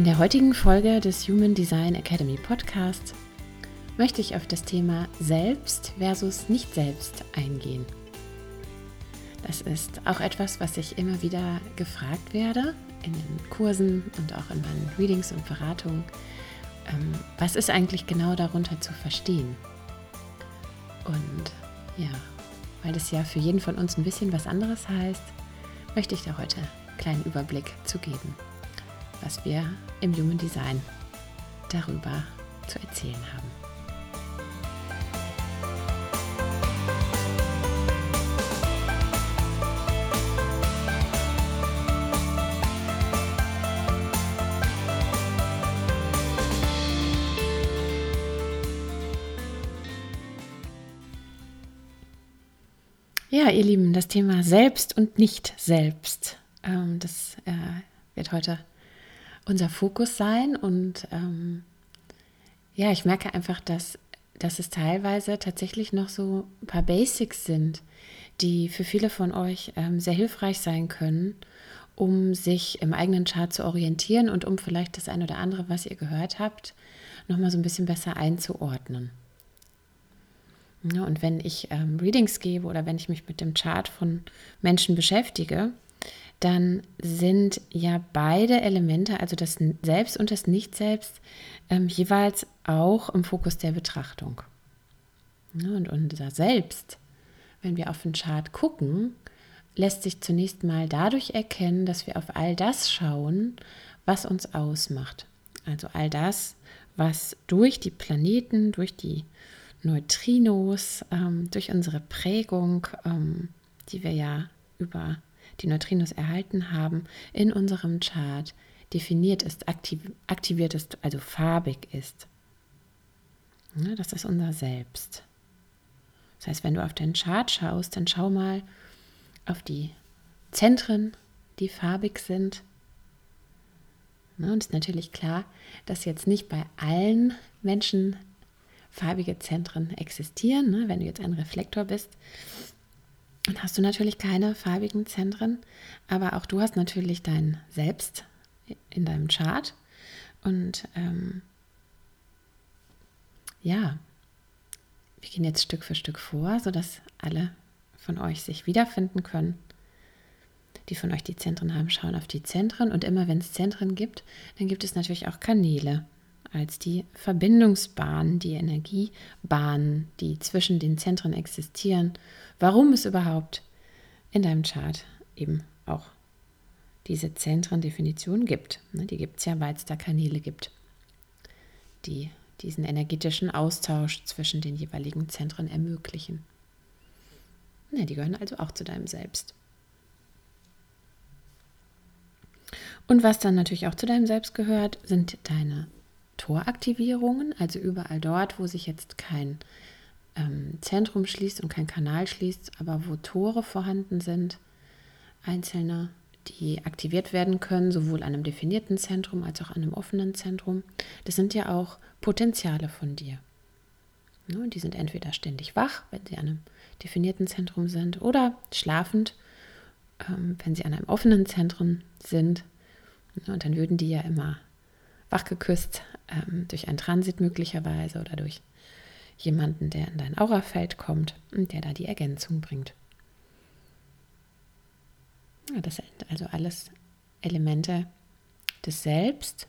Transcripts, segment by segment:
In der heutigen Folge des Human Design Academy Podcasts möchte ich auf das Thema Selbst versus Nicht-Selbst eingehen. Das ist auch etwas, was ich immer wieder gefragt werde in den Kursen und auch in meinen Readings und Beratungen. Ähm, was ist eigentlich genau darunter zu verstehen? Und ja, weil das ja für jeden von uns ein bisschen was anderes heißt, möchte ich da heute einen kleinen Überblick zu geben was wir im Human Design darüber zu erzählen haben. Ja, ihr Lieben, das Thema Selbst und Nicht-Selbst, ähm, das äh, wird heute unser Fokus sein. Und ähm, ja, ich merke einfach, dass, dass es teilweise tatsächlich noch so ein paar Basics sind, die für viele von euch ähm, sehr hilfreich sein können, um sich im eigenen Chart zu orientieren und um vielleicht das ein oder andere, was ihr gehört habt, nochmal so ein bisschen besser einzuordnen. Ja, und wenn ich ähm, Readings gebe oder wenn ich mich mit dem Chart von Menschen beschäftige, dann sind ja beide Elemente, also das Selbst und das Nicht-Selbst, ähm, jeweils auch im Fokus der Betrachtung. Ja, und unser Selbst, wenn wir auf den Chart gucken, lässt sich zunächst mal dadurch erkennen, dass wir auf all das schauen, was uns ausmacht. Also all das, was durch die Planeten, durch die Neutrinos, ähm, durch unsere Prägung, ähm, die wir ja über die Neutrinos erhalten haben, in unserem Chart definiert ist, aktiv, aktiviert ist, also farbig ist. Ja, das ist unser Selbst. Das heißt, wenn du auf deinen Chart schaust, dann schau mal auf die Zentren, die farbig sind. Ja, und es ist natürlich klar, dass jetzt nicht bei allen Menschen farbige Zentren existieren. Ne? Wenn du jetzt ein Reflektor bist, dann hast du natürlich keine farbigen Zentren, aber auch du hast natürlich dein Selbst in deinem Chart. Und ähm, ja, wir gehen jetzt Stück für Stück vor, sodass alle von euch sich wiederfinden können. Die von euch die Zentren haben, schauen auf die Zentren. Und immer wenn es Zentren gibt, dann gibt es natürlich auch Kanäle als die Verbindungsbahnen, die Energiebahnen, die zwischen den Zentren existieren, warum es überhaupt in deinem Chart eben auch diese Zentren-Definition gibt. Ne, die gibt es ja, weil es da Kanäle gibt, die diesen energetischen Austausch zwischen den jeweiligen Zentren ermöglichen. Ja, die gehören also auch zu deinem Selbst. Und was dann natürlich auch zu deinem Selbst gehört, sind deine Toraktivierungen, also überall dort, wo sich jetzt kein ähm, Zentrum schließt und kein Kanal schließt, aber wo Tore vorhanden sind, einzelne, die aktiviert werden können, sowohl an einem definierten Zentrum als auch an einem offenen Zentrum. Das sind ja auch Potenziale von dir. Ja, die sind entweder ständig wach, wenn sie an einem definierten Zentrum sind, oder schlafend, ähm, wenn sie an einem offenen Zentrum sind. Ja, und dann würden die ja immer wachgeküsst ähm, durch einen Transit möglicherweise oder durch jemanden, der in dein Aurafeld kommt und der da die Ergänzung bringt. Ja, das sind also alles Elemente des Selbst.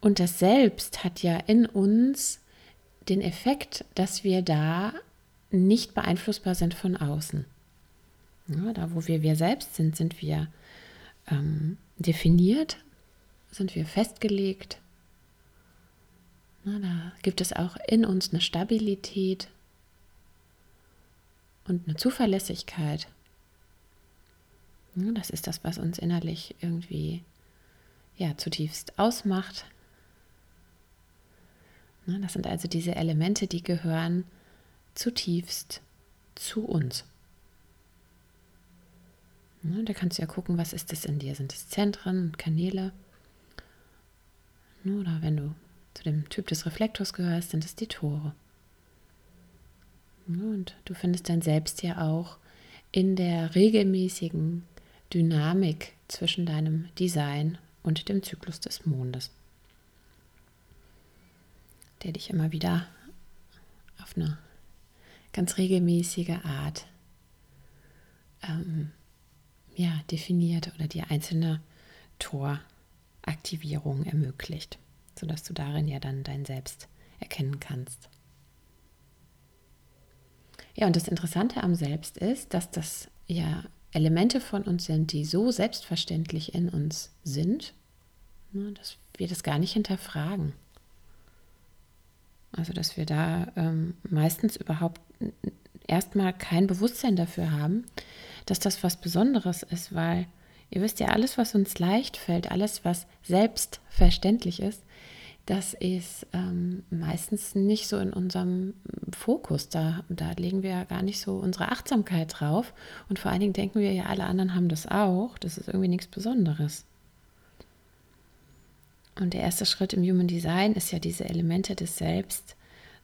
Und das Selbst hat ja in uns den Effekt, dass wir da nicht beeinflussbar sind von außen. Ja, da, wo wir wir selbst sind, sind wir ähm, definiert, sind wir festgelegt, na, da gibt es auch in uns eine Stabilität. und eine Zuverlässigkeit. Das ist das, was uns innerlich irgendwie ja, zutiefst ausmacht. Das sind also diese Elemente, die gehören zutiefst zu uns. Da kannst du ja gucken, was ist das in dir? Sind es Zentren, Kanäle? Oder wenn du zu dem Typ des Reflektors gehörst, sind es die Tore. Und du findest dein Selbst ja auch in der regelmäßigen Dynamik zwischen deinem Design und dem Zyklus des Mondes, der dich immer wieder auf eine ganz regelmäßige Art ähm, ja, definiert oder die einzelne Toraktivierung ermöglicht, sodass du darin ja dann dein Selbst erkennen kannst. Ja, und das Interessante am Selbst ist, dass das ja Elemente von uns sind, die so selbstverständlich in uns sind, ne, dass wir das gar nicht hinterfragen. Also, dass wir da ähm, meistens überhaupt erstmal kein Bewusstsein dafür haben, dass das was Besonderes ist, weil ihr wisst ja, alles, was uns leicht fällt, alles, was selbstverständlich ist, das ist ähm, meistens nicht so in unserem Fokus. Da, da legen wir ja gar nicht so unsere Achtsamkeit drauf. Und vor allen Dingen denken wir ja, alle anderen haben das auch. Das ist irgendwie nichts Besonderes. Und der erste Schritt im Human Design ist ja diese Elemente des Selbst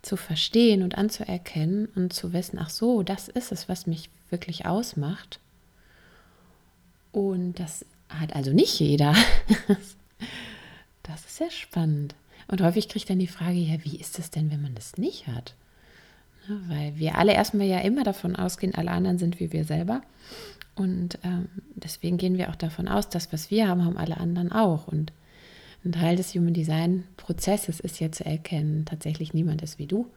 zu verstehen und anzuerkennen und zu wissen, ach so, das ist es, was mich wirklich ausmacht. Und das hat also nicht jeder. Das ist sehr spannend. Und häufig kriegt dann die Frage, ja, wie ist es denn, wenn man das nicht hat? Ja, weil wir alle erstmal ja immer davon ausgehen, alle anderen sind wie wir selber. Und ähm, deswegen gehen wir auch davon aus, dass was wir haben, haben alle anderen auch. Und ein Teil des Human Design Prozesses ist ja zu erkennen, tatsächlich niemand ist wie du.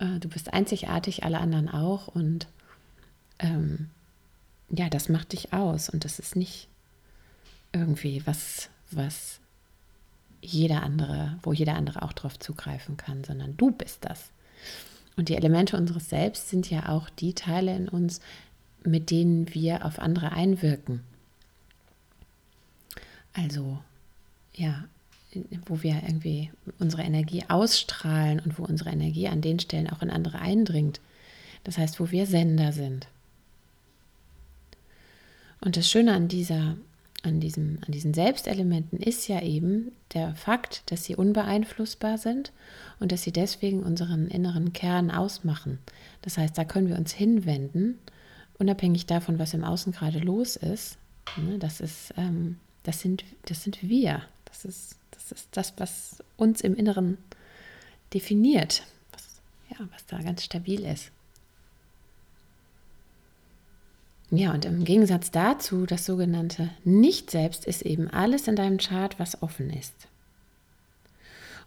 Äh, du bist einzigartig, alle anderen auch. Und ähm, ja, das macht dich aus. Und das ist nicht irgendwie was, was jeder andere, wo jeder andere auch drauf zugreifen kann, sondern du bist das. Und die Elemente unseres Selbst sind ja auch die Teile in uns, mit denen wir auf andere einwirken. Also, ja, wo wir irgendwie unsere Energie ausstrahlen und wo unsere Energie an den Stellen auch in andere eindringt. Das heißt, wo wir Sender sind. Und das Schöne an dieser an, diesem, an diesen Selbstelementen ist ja eben der Fakt, dass sie unbeeinflussbar sind und dass sie deswegen unseren inneren Kern ausmachen. Das heißt, da können wir uns hinwenden, unabhängig davon, was im Außen gerade los ist. Ne, das, ist ähm, das, sind, das sind wir. Das ist, das ist das, was uns im Inneren definiert, was, ja, was da ganz stabil ist. Ja, und im Gegensatz dazu, das sogenannte Nicht-Selbst ist eben alles in deinem Chart, was offen ist.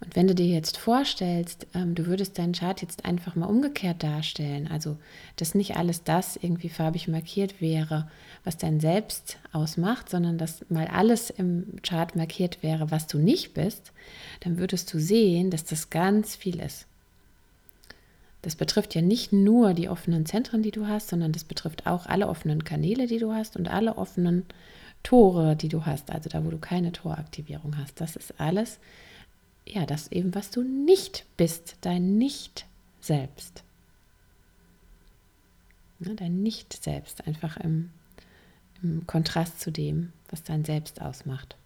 Und wenn du dir jetzt vorstellst, ähm, du würdest deinen Chart jetzt einfach mal umgekehrt darstellen, also dass nicht alles das irgendwie farbig markiert wäre, was dein Selbst ausmacht, sondern dass mal alles im Chart markiert wäre, was du nicht bist, dann würdest du sehen, dass das ganz viel ist. Das betrifft ja nicht nur die offenen Zentren, die du hast, sondern das betrifft auch alle offenen Kanäle, die du hast und alle offenen Tore, die du hast, also da, wo du keine Toraktivierung hast. Das ist alles, ja, das eben, was du nicht bist, dein Nicht-Selbst. Ja, dein Nicht-Selbst, einfach im, im Kontrast zu dem, was dein Selbst ausmacht.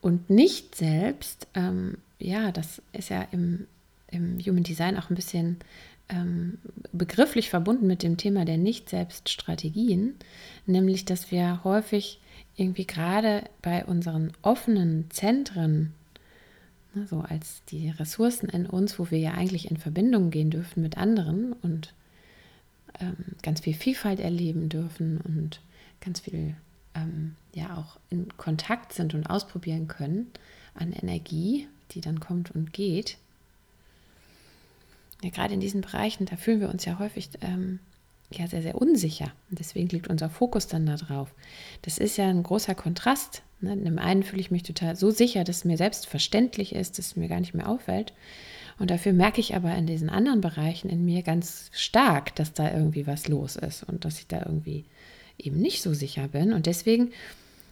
Und Nicht-Selbst, ähm, ja, das ist ja im im Human Design auch ein bisschen ähm, begrifflich verbunden mit dem Thema der Nicht-Selbst-Strategien, nämlich dass wir häufig irgendwie gerade bei unseren offenen Zentren, ne, so als die Ressourcen in uns, wo wir ja eigentlich in Verbindung gehen dürfen mit anderen und ähm, ganz viel Vielfalt erleben dürfen und ganz viel ähm, ja auch in Kontakt sind und ausprobieren können an Energie, die dann kommt und geht, ja, gerade in diesen Bereichen, da fühlen wir uns ja häufig ähm, ja sehr, sehr unsicher. Und deswegen liegt unser Fokus dann da drauf. Das ist ja ein großer Kontrast. Ne? In dem einen fühle ich mich total so sicher, dass es mir selbstverständlich ist, dass es mir gar nicht mehr auffällt. Und dafür merke ich aber in diesen anderen Bereichen in mir ganz stark, dass da irgendwie was los ist und dass ich da irgendwie eben nicht so sicher bin. Und deswegen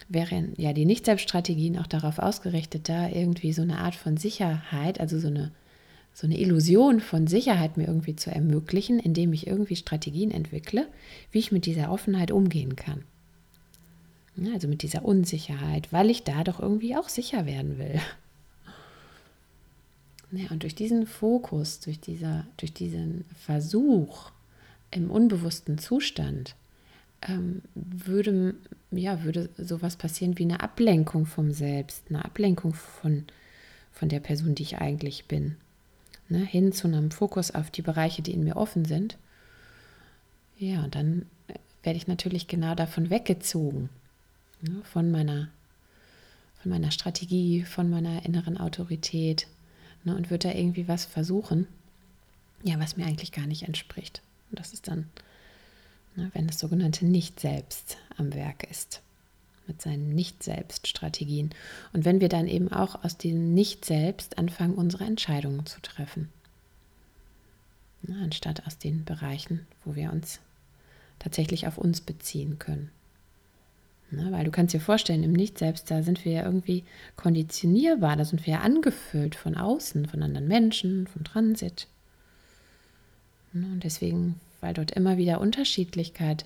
wären ja die Nicht-Selbst-Strategien auch darauf ausgerichtet, da irgendwie so eine Art von Sicherheit, also so eine, so eine Illusion von Sicherheit mir irgendwie zu ermöglichen, indem ich irgendwie Strategien entwickle, wie ich mit dieser Offenheit umgehen kann. Also mit dieser Unsicherheit, weil ich da doch irgendwie auch sicher werden will. Ja, und durch diesen Fokus, durch, dieser, durch diesen Versuch im unbewussten Zustand, ähm, würde, ja, würde sowas passieren wie eine Ablenkung vom Selbst, eine Ablenkung von, von der Person, die ich eigentlich bin. Ne, hin zu einem Fokus auf die Bereiche, die in mir offen sind. Ja, und dann werde ich natürlich genau davon weggezogen, ne, von, meiner, von meiner Strategie, von meiner inneren Autorität ne, und würde da irgendwie was versuchen, ja, was mir eigentlich gar nicht entspricht. Und das ist dann, ne, wenn das sogenannte Nicht-Selbst am Werk ist, mit seinen Nicht-Selbst-Strategien. Und wenn wir dann eben auch aus diesem Nicht-Selbst anfangen, unsere Entscheidungen zu treffen. Anstatt aus den Bereichen, wo wir uns tatsächlich auf uns beziehen können. Ne, weil du kannst dir vorstellen, im Nicht-Selbst, da sind wir ja irgendwie konditionierbar, da sind wir ja angefüllt von außen, von anderen Menschen, vom Transit. Und deswegen, weil dort immer wieder Unterschiedlichkeit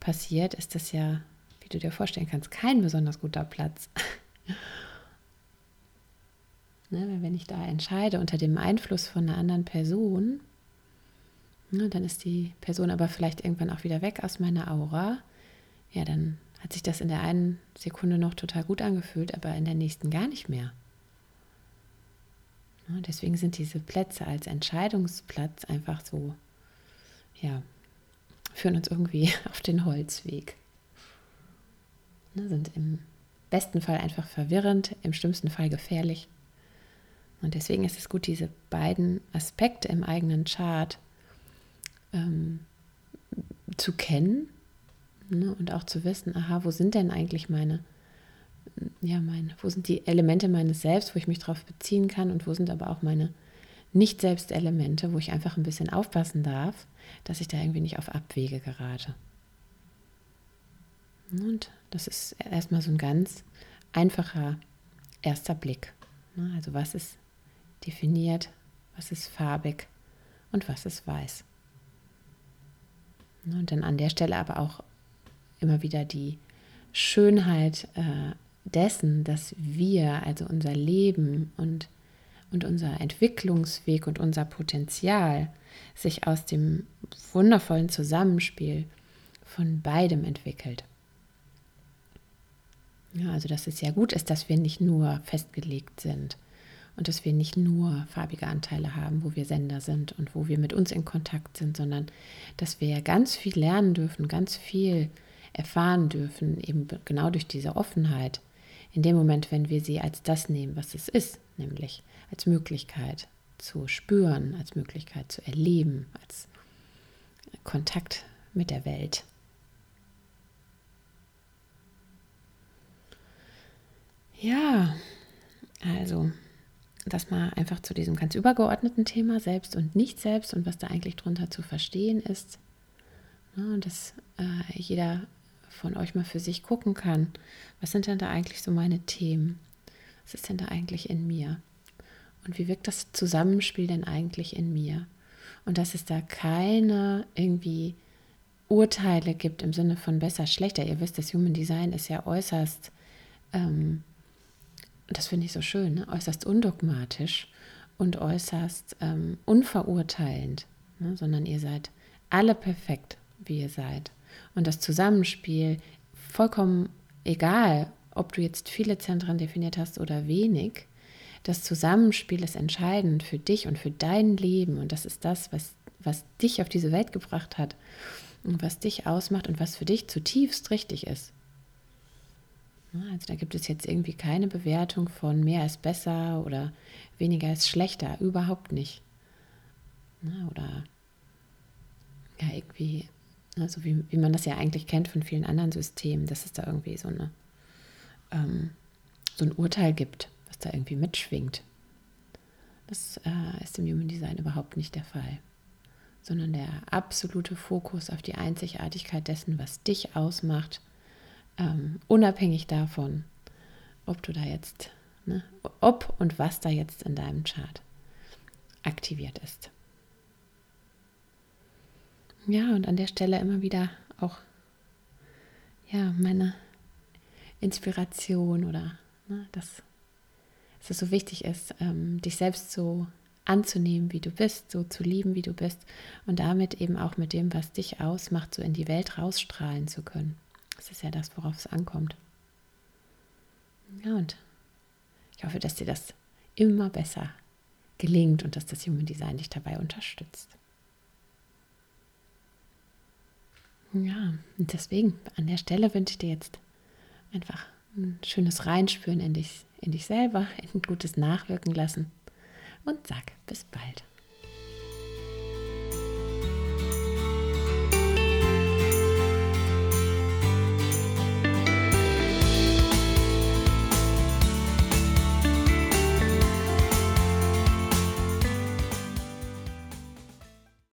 passiert, ist das ja, wie du dir vorstellen kannst, kein besonders guter Platz. ne, wenn ich da entscheide unter dem Einfluss von einer anderen Person, ne, dann ist die Person aber vielleicht irgendwann auch wieder weg aus meiner Aura. Ja, dann hat sich das in der einen Sekunde noch total gut angefühlt, aber in der nächsten gar nicht mehr. Ja, deswegen sind diese Plätze als Entscheidungsplatz einfach so, ja, führen uns irgendwie auf den Holzweg. Ne, sind im besten Fall einfach verwirrend, im schlimmsten Fall gefährlich. Und deswegen ist es gut, diese beiden Aspekte im eigenen Chart ähm, zu kennen Ne? Und auch zu wissen, aha, wo sind denn eigentlich meine, ja, meine, wo sind die Elemente meines Selbst, wo ich mich darauf beziehen kann und wo sind aber auch meine Nicht-Selbst-Elemente, wo ich einfach ein bisschen aufpassen darf, dass ich da irgendwie nicht auf Abwege gerate. Und das ist erstmal so ein ganz einfacher erster Blick. Ne? Also was ist definiert, was ist farbig und was ist weiß. Ne? Und dann an der Stelle aber auch immer wieder die Schönheit äh, dessen, dass wir, also unser Leben und, und unser Entwicklungsweg und unser Potenzial sich aus dem wundervollen Zusammenspiel von beidem entwickelt. Ja, also dass es ja gut ist, dass wir nicht nur festgelegt sind und dass wir nicht nur farbige Anteile haben, wo wir Sender sind und wo wir mit uns in Kontakt sind, sondern dass wir ganz viel lernen dürfen, ganz viel erfahren dürfen, eben genau durch diese Offenheit, in dem Moment, wenn wir sie als das nehmen, was es ist, nämlich als Möglichkeit zu spüren, als Möglichkeit zu erleben, als Kontakt mit der Welt. Ja, also das mal einfach zu diesem ganz übergeordneten Thema Selbst und Nicht-Selbst und was da eigentlich drunter zu verstehen ist. Ja, dass äh, jeder von euch mal für sich gucken kann, was sind denn da eigentlich so meine Themen? Was ist denn da eigentlich in mir? Und wie wirkt das Zusammenspiel denn eigentlich in mir? Und dass es da keine irgendwie Urteile gibt im Sinne von besser, schlechter. Ihr wisst, das Human Design ist ja äußerst, ähm, das finde ich so schön, ne? äußerst undogmatisch und äußerst ähm, unverurteilend, ne? sondern ihr seid alle perfekt, wie ihr seid. Und das Zusammenspiel, vollkommen egal, ob du jetzt viele Zentren definiert hast oder wenig, das Zusammenspiel ist entscheidend für dich und für dein Leben. Und das ist das, was, was dich auf diese Welt gebracht hat und was dich ausmacht und was für dich zutiefst richtig ist. Also da gibt es jetzt irgendwie keine Bewertung von mehr ist besser oder weniger ist schlechter, überhaupt nicht. Oder ja, irgendwie also wie, wie man das ja eigentlich kennt von vielen anderen Systemen, dass es da irgendwie so, eine, ähm, so ein Urteil gibt, was da irgendwie mitschwingt. Das äh, ist im Human Design überhaupt nicht der Fall, sondern der absolute Fokus auf die Einzigartigkeit dessen, was dich ausmacht, ähm, unabhängig davon, ob du da jetzt, ne, ob und was da jetzt in deinem Chart aktiviert ist. Ja, und an der Stelle immer wieder auch ja, meine Inspiration oder ne, dass, dass es so wichtig ist, ähm, dich selbst so anzunehmen, wie du bist, so zu lieben, wie du bist und damit eben auch mit dem, was dich ausmacht, so in die Welt rausstrahlen zu können. Das ist ja das, worauf es ankommt. Ja, und ich hoffe, dass dir das immer besser gelingt und dass das Human Design dich dabei unterstützt. Ja, und deswegen an der Stelle wünsche ich dir jetzt einfach ein schönes Reinspüren in dich, in dich selber, ein gutes Nachwirken lassen und sag bis bald.